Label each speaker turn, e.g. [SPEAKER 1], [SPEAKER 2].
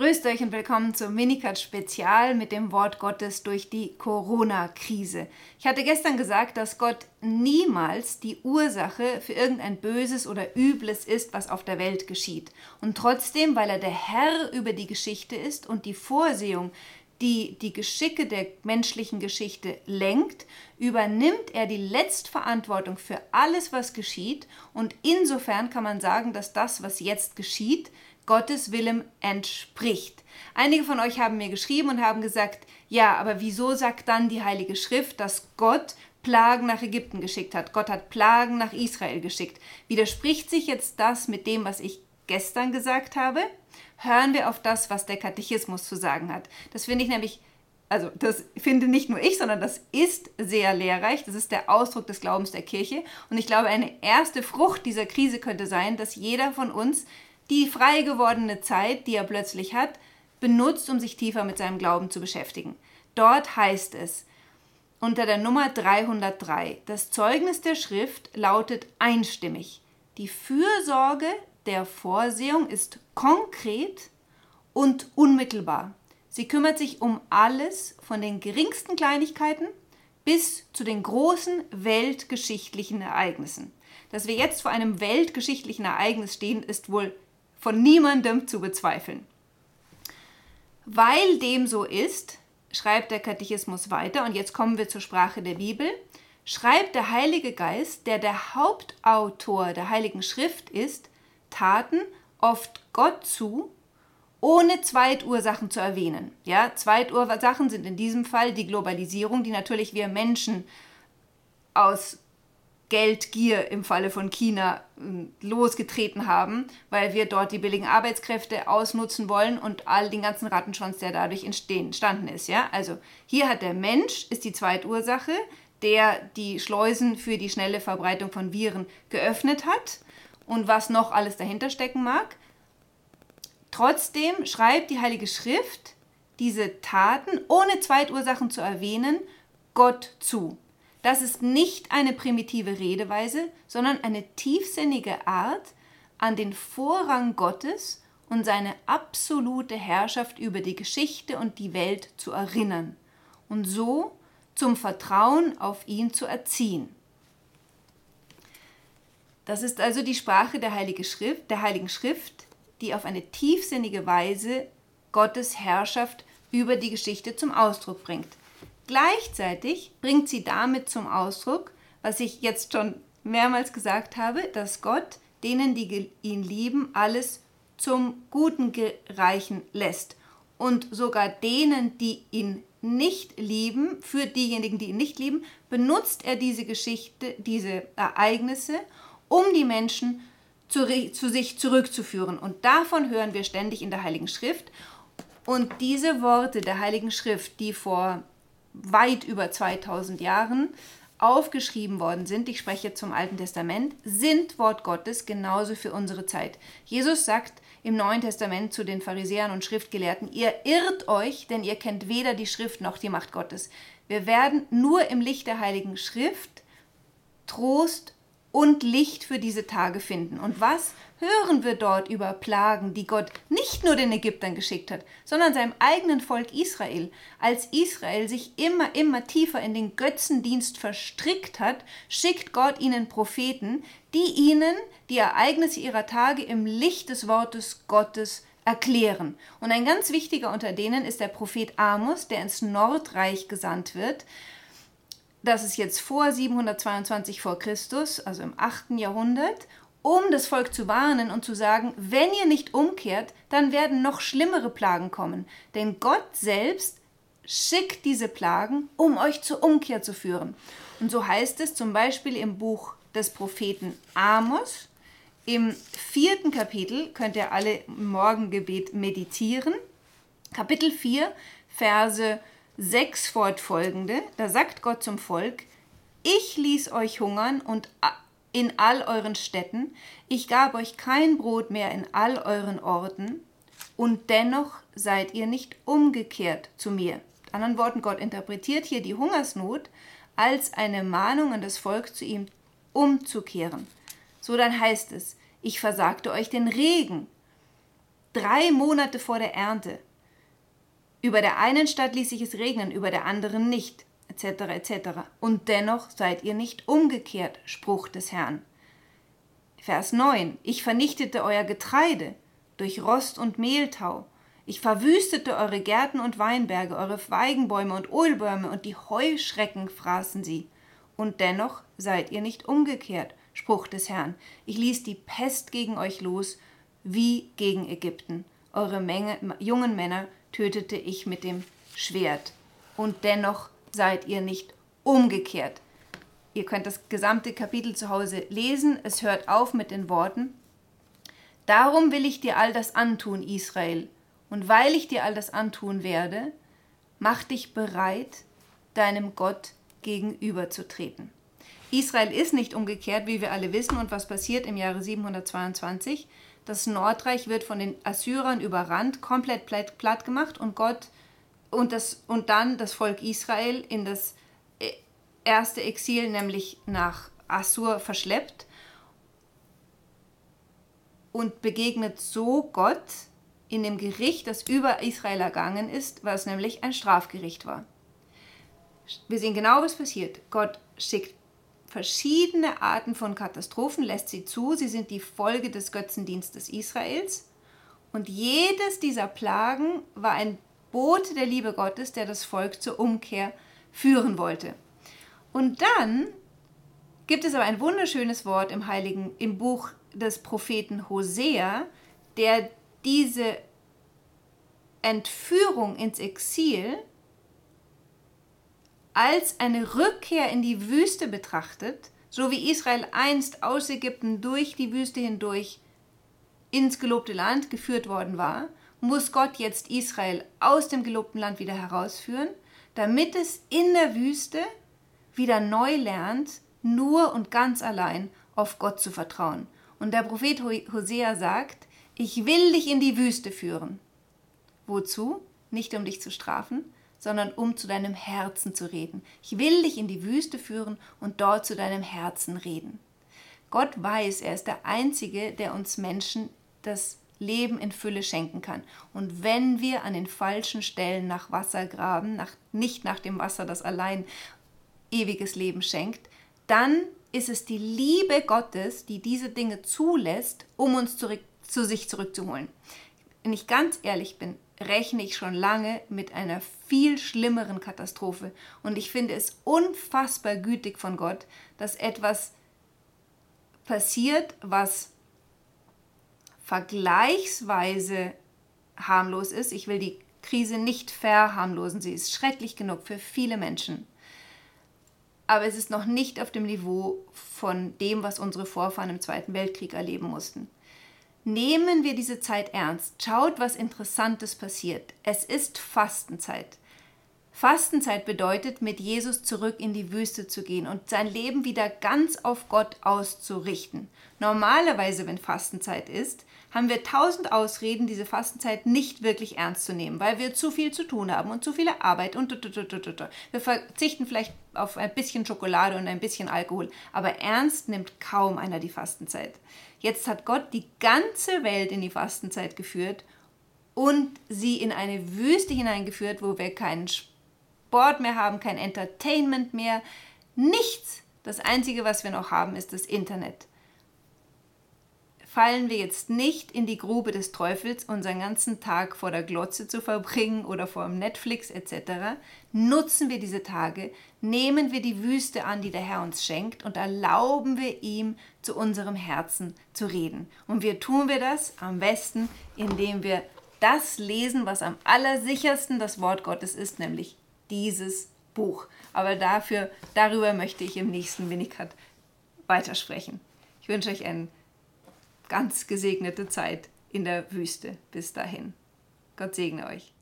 [SPEAKER 1] Grüßt euch und willkommen zum Minicut Spezial mit dem Wort Gottes durch die Corona-Krise. Ich hatte gestern gesagt, dass Gott niemals die Ursache für irgendein Böses oder Übles ist, was auf der Welt geschieht. Und trotzdem, weil er der Herr über die Geschichte ist und die Vorsehung, die die Geschicke der menschlichen Geschichte lenkt, übernimmt er die Letztverantwortung für alles, was geschieht. Und insofern kann man sagen, dass das, was jetzt geschieht, Gottes Willem entspricht. Einige von euch haben mir geschrieben und haben gesagt, ja, aber wieso sagt dann die Heilige Schrift, dass Gott Plagen nach Ägypten geschickt hat? Gott hat Plagen nach Israel geschickt. Widerspricht sich jetzt das mit dem, was ich gestern gesagt habe? Hören wir auf das, was der Katechismus zu sagen hat. Das finde ich nämlich also das finde nicht nur ich, sondern das ist sehr lehrreich. Das ist der Ausdruck des Glaubens der Kirche. Und ich glaube, eine erste Frucht dieser Krise könnte sein, dass jeder von uns die frei gewordene Zeit, die er plötzlich hat, benutzt, um sich tiefer mit seinem Glauben zu beschäftigen. Dort heißt es unter der Nummer 303, das Zeugnis der Schrift lautet einstimmig. Die Fürsorge der Vorsehung ist konkret und unmittelbar. Sie kümmert sich um alles von den geringsten Kleinigkeiten bis zu den großen weltgeschichtlichen Ereignissen. Dass wir jetzt vor einem weltgeschichtlichen Ereignis stehen, ist wohl von niemandem zu bezweifeln. Weil dem so ist, schreibt der Katechismus weiter, und jetzt kommen wir zur Sprache der Bibel, schreibt der Heilige Geist, der der Hauptautor der Heiligen Schrift ist, Taten oft Gott zu, ohne Zweitursachen zu erwähnen. Ja, Zweitursachen sind in diesem Fall die Globalisierung, die natürlich wir Menschen aus Geldgier im Falle von China hm, losgetreten haben, weil wir dort die billigen Arbeitskräfte ausnutzen wollen und all den ganzen Rattenschwanz, der dadurch entstanden ist. Ja? Also hier hat der Mensch, ist die Zweitursache, der die Schleusen für die schnelle Verbreitung von Viren geöffnet hat und was noch alles dahinter stecken mag. Trotzdem schreibt die Heilige Schrift diese Taten, ohne Zweitursachen zu erwähnen, Gott zu. Das ist nicht eine primitive Redeweise, sondern eine tiefsinnige Art, an den Vorrang Gottes und seine absolute Herrschaft über die Geschichte und die Welt zu erinnern und so zum Vertrauen auf ihn zu erziehen. Das ist also die Sprache der, Heilige Schrift, der Heiligen Schrift, die auf eine tiefsinnige Weise Gottes Herrschaft über die Geschichte zum Ausdruck bringt. Gleichzeitig bringt sie damit zum Ausdruck, was ich jetzt schon mehrmals gesagt habe, dass Gott denen, die ihn lieben, alles zum Guten gereichen lässt. Und sogar denen, die ihn nicht lieben, für diejenigen, die ihn nicht lieben, benutzt er diese Geschichte, diese Ereignisse, um die Menschen zu, zu sich zurückzuführen. Und davon hören wir ständig in der Heiligen Schrift. Und diese Worte der Heiligen Schrift, die vor weit über 2000 Jahren aufgeschrieben worden sind, ich spreche zum Alten Testament, sind Wort Gottes genauso für unsere Zeit. Jesus sagt im Neuen Testament zu den Pharisäern und Schriftgelehrten, ihr irrt euch, denn ihr kennt weder die Schrift noch die Macht Gottes. Wir werden nur im Licht der Heiligen Schrift Trost und Licht für diese Tage finden. Und was hören wir dort über Plagen, die Gott nicht nur den Ägyptern geschickt hat, sondern seinem eigenen Volk Israel. Als Israel sich immer, immer tiefer in den Götzendienst verstrickt hat, schickt Gott ihnen Propheten, die ihnen die Ereignisse ihrer Tage im Licht des Wortes Gottes erklären. Und ein ganz wichtiger unter denen ist der Prophet Amos, der ins Nordreich gesandt wird das ist jetzt vor 722 vor Christus, also im 8. Jahrhundert, um das Volk zu warnen und zu sagen, wenn ihr nicht umkehrt, dann werden noch schlimmere Plagen kommen. Denn Gott selbst schickt diese Plagen, um euch zur Umkehr zu führen. Und so heißt es zum Beispiel im Buch des Propheten Amos, im vierten Kapitel könnt ihr alle im Morgengebet meditieren. Kapitel 4, Verse 6 fortfolgende, da sagt Gott zum Volk, ich ließ euch hungern und in all euren Städten, ich gab euch kein Brot mehr in all euren Orten, und dennoch seid ihr nicht umgekehrt zu mir. Mit anderen Worten, Gott interpretiert hier die Hungersnot als eine Mahnung an das Volk zu ihm umzukehren. So dann heißt es, ich versagte euch den Regen drei Monate vor der Ernte. Über der einen Stadt ließ sich es regnen, über der anderen nicht, etc. etc. Und dennoch seid ihr nicht umgekehrt, Spruch des Herrn. Vers 9. Ich vernichtete euer Getreide durch Rost und Mehltau. Ich verwüstete eure Gärten und Weinberge, eure Feigenbäume und Ölbäume und die Heuschrecken fraßen sie. Und dennoch seid ihr nicht umgekehrt, Spruch des Herrn. Ich ließ die Pest gegen euch los, wie gegen Ägypten. Eure Menge, jungen Männer tötete ich mit dem Schwert. Und dennoch seid ihr nicht umgekehrt. Ihr könnt das gesamte Kapitel zu Hause lesen. Es hört auf mit den Worten, Darum will ich dir all das antun, Israel. Und weil ich dir all das antun werde, mach dich bereit, deinem Gott gegenüberzutreten. Israel ist nicht umgekehrt, wie wir alle wissen. Und was passiert im Jahre 722? Das Nordreich wird von den Assyrern überrannt, komplett platt gemacht und Gott und, das, und dann das Volk Israel in das äh, erste Exil, nämlich nach Assur, verschleppt und begegnet so Gott in dem Gericht, das über Israel ergangen ist, was nämlich ein Strafgericht war. Wir sehen genau, was passiert. Gott schickt verschiedene Arten von Katastrophen, lässt sie zu. Sie sind die Folge des Götzendienstes Israels. Und jedes dieser Plagen war ein Bote der Liebe Gottes, der das Volk zur Umkehr führen wollte. Und dann gibt es aber ein wunderschönes Wort im Heiligen, im Buch des Propheten Hosea, der diese Entführung ins Exil als eine Rückkehr in die Wüste betrachtet, so wie Israel einst aus Ägypten durch die Wüste hindurch ins gelobte Land geführt worden war, muss Gott jetzt Israel aus dem gelobten Land wieder herausführen, damit es in der Wüste wieder neu lernt, nur und ganz allein auf Gott zu vertrauen. Und der Prophet Hosea sagt, ich will dich in die Wüste führen. Wozu? Nicht um dich zu strafen, sondern um zu deinem Herzen zu reden. Ich will dich in die Wüste führen und dort zu deinem Herzen reden. Gott weiß, er ist der Einzige, der uns Menschen das Leben in Fülle schenken kann. Und wenn wir an den falschen Stellen nach Wasser graben, nach, nicht nach dem Wasser, das allein ewiges Leben schenkt, dann ist es die Liebe Gottes, die diese Dinge zulässt, um uns zurück, zu sich zurückzuholen. Wenn ich ganz ehrlich bin, rechne ich schon lange mit einer viel schlimmeren Katastrophe. Und ich finde es unfassbar gütig von Gott, dass etwas passiert, was vergleichsweise harmlos ist. Ich will die Krise nicht verharmlosen. Sie ist schrecklich genug für viele Menschen. Aber es ist noch nicht auf dem Niveau von dem, was unsere Vorfahren im Zweiten Weltkrieg erleben mussten. Nehmen wir diese Zeit ernst. Schaut, was Interessantes passiert. Es ist Fastenzeit. Fastenzeit bedeutet, mit Jesus zurück in die Wüste zu gehen und sein Leben wieder ganz auf Gott auszurichten. Normalerweise, wenn Fastenzeit ist, haben wir tausend Ausreden, diese Fastenzeit nicht wirklich ernst zu nehmen, weil wir zu viel zu tun haben und zu viele Arbeit und wir verzichten vielleicht auf ein bisschen Schokolade und ein bisschen Alkohol, aber ernst nimmt kaum einer die Fastenzeit. Jetzt hat Gott die ganze Welt in die Fastenzeit geführt und sie in eine Wüste hineingeführt, wo wir keinen Sport mehr haben, kein Entertainment mehr, nichts. Das Einzige, was wir noch haben, ist das Internet. Fallen wir jetzt nicht in die Grube des Teufels, unseren ganzen Tag vor der Glotze zu verbringen oder vor dem Netflix etc., nutzen wir diese Tage, nehmen wir die Wüste an, die der Herr uns schenkt und erlauben wir ihm zu unserem Herzen zu reden. Und wie tun wir das? Am besten, indem wir das lesen, was am allersichersten das Wort Gottes ist, nämlich dieses Buch. Aber dafür, darüber möchte ich im nächsten Minikat weitersprechen. Ich wünsche euch eine ganz gesegnete Zeit in der Wüste. Bis dahin. Gott segne euch.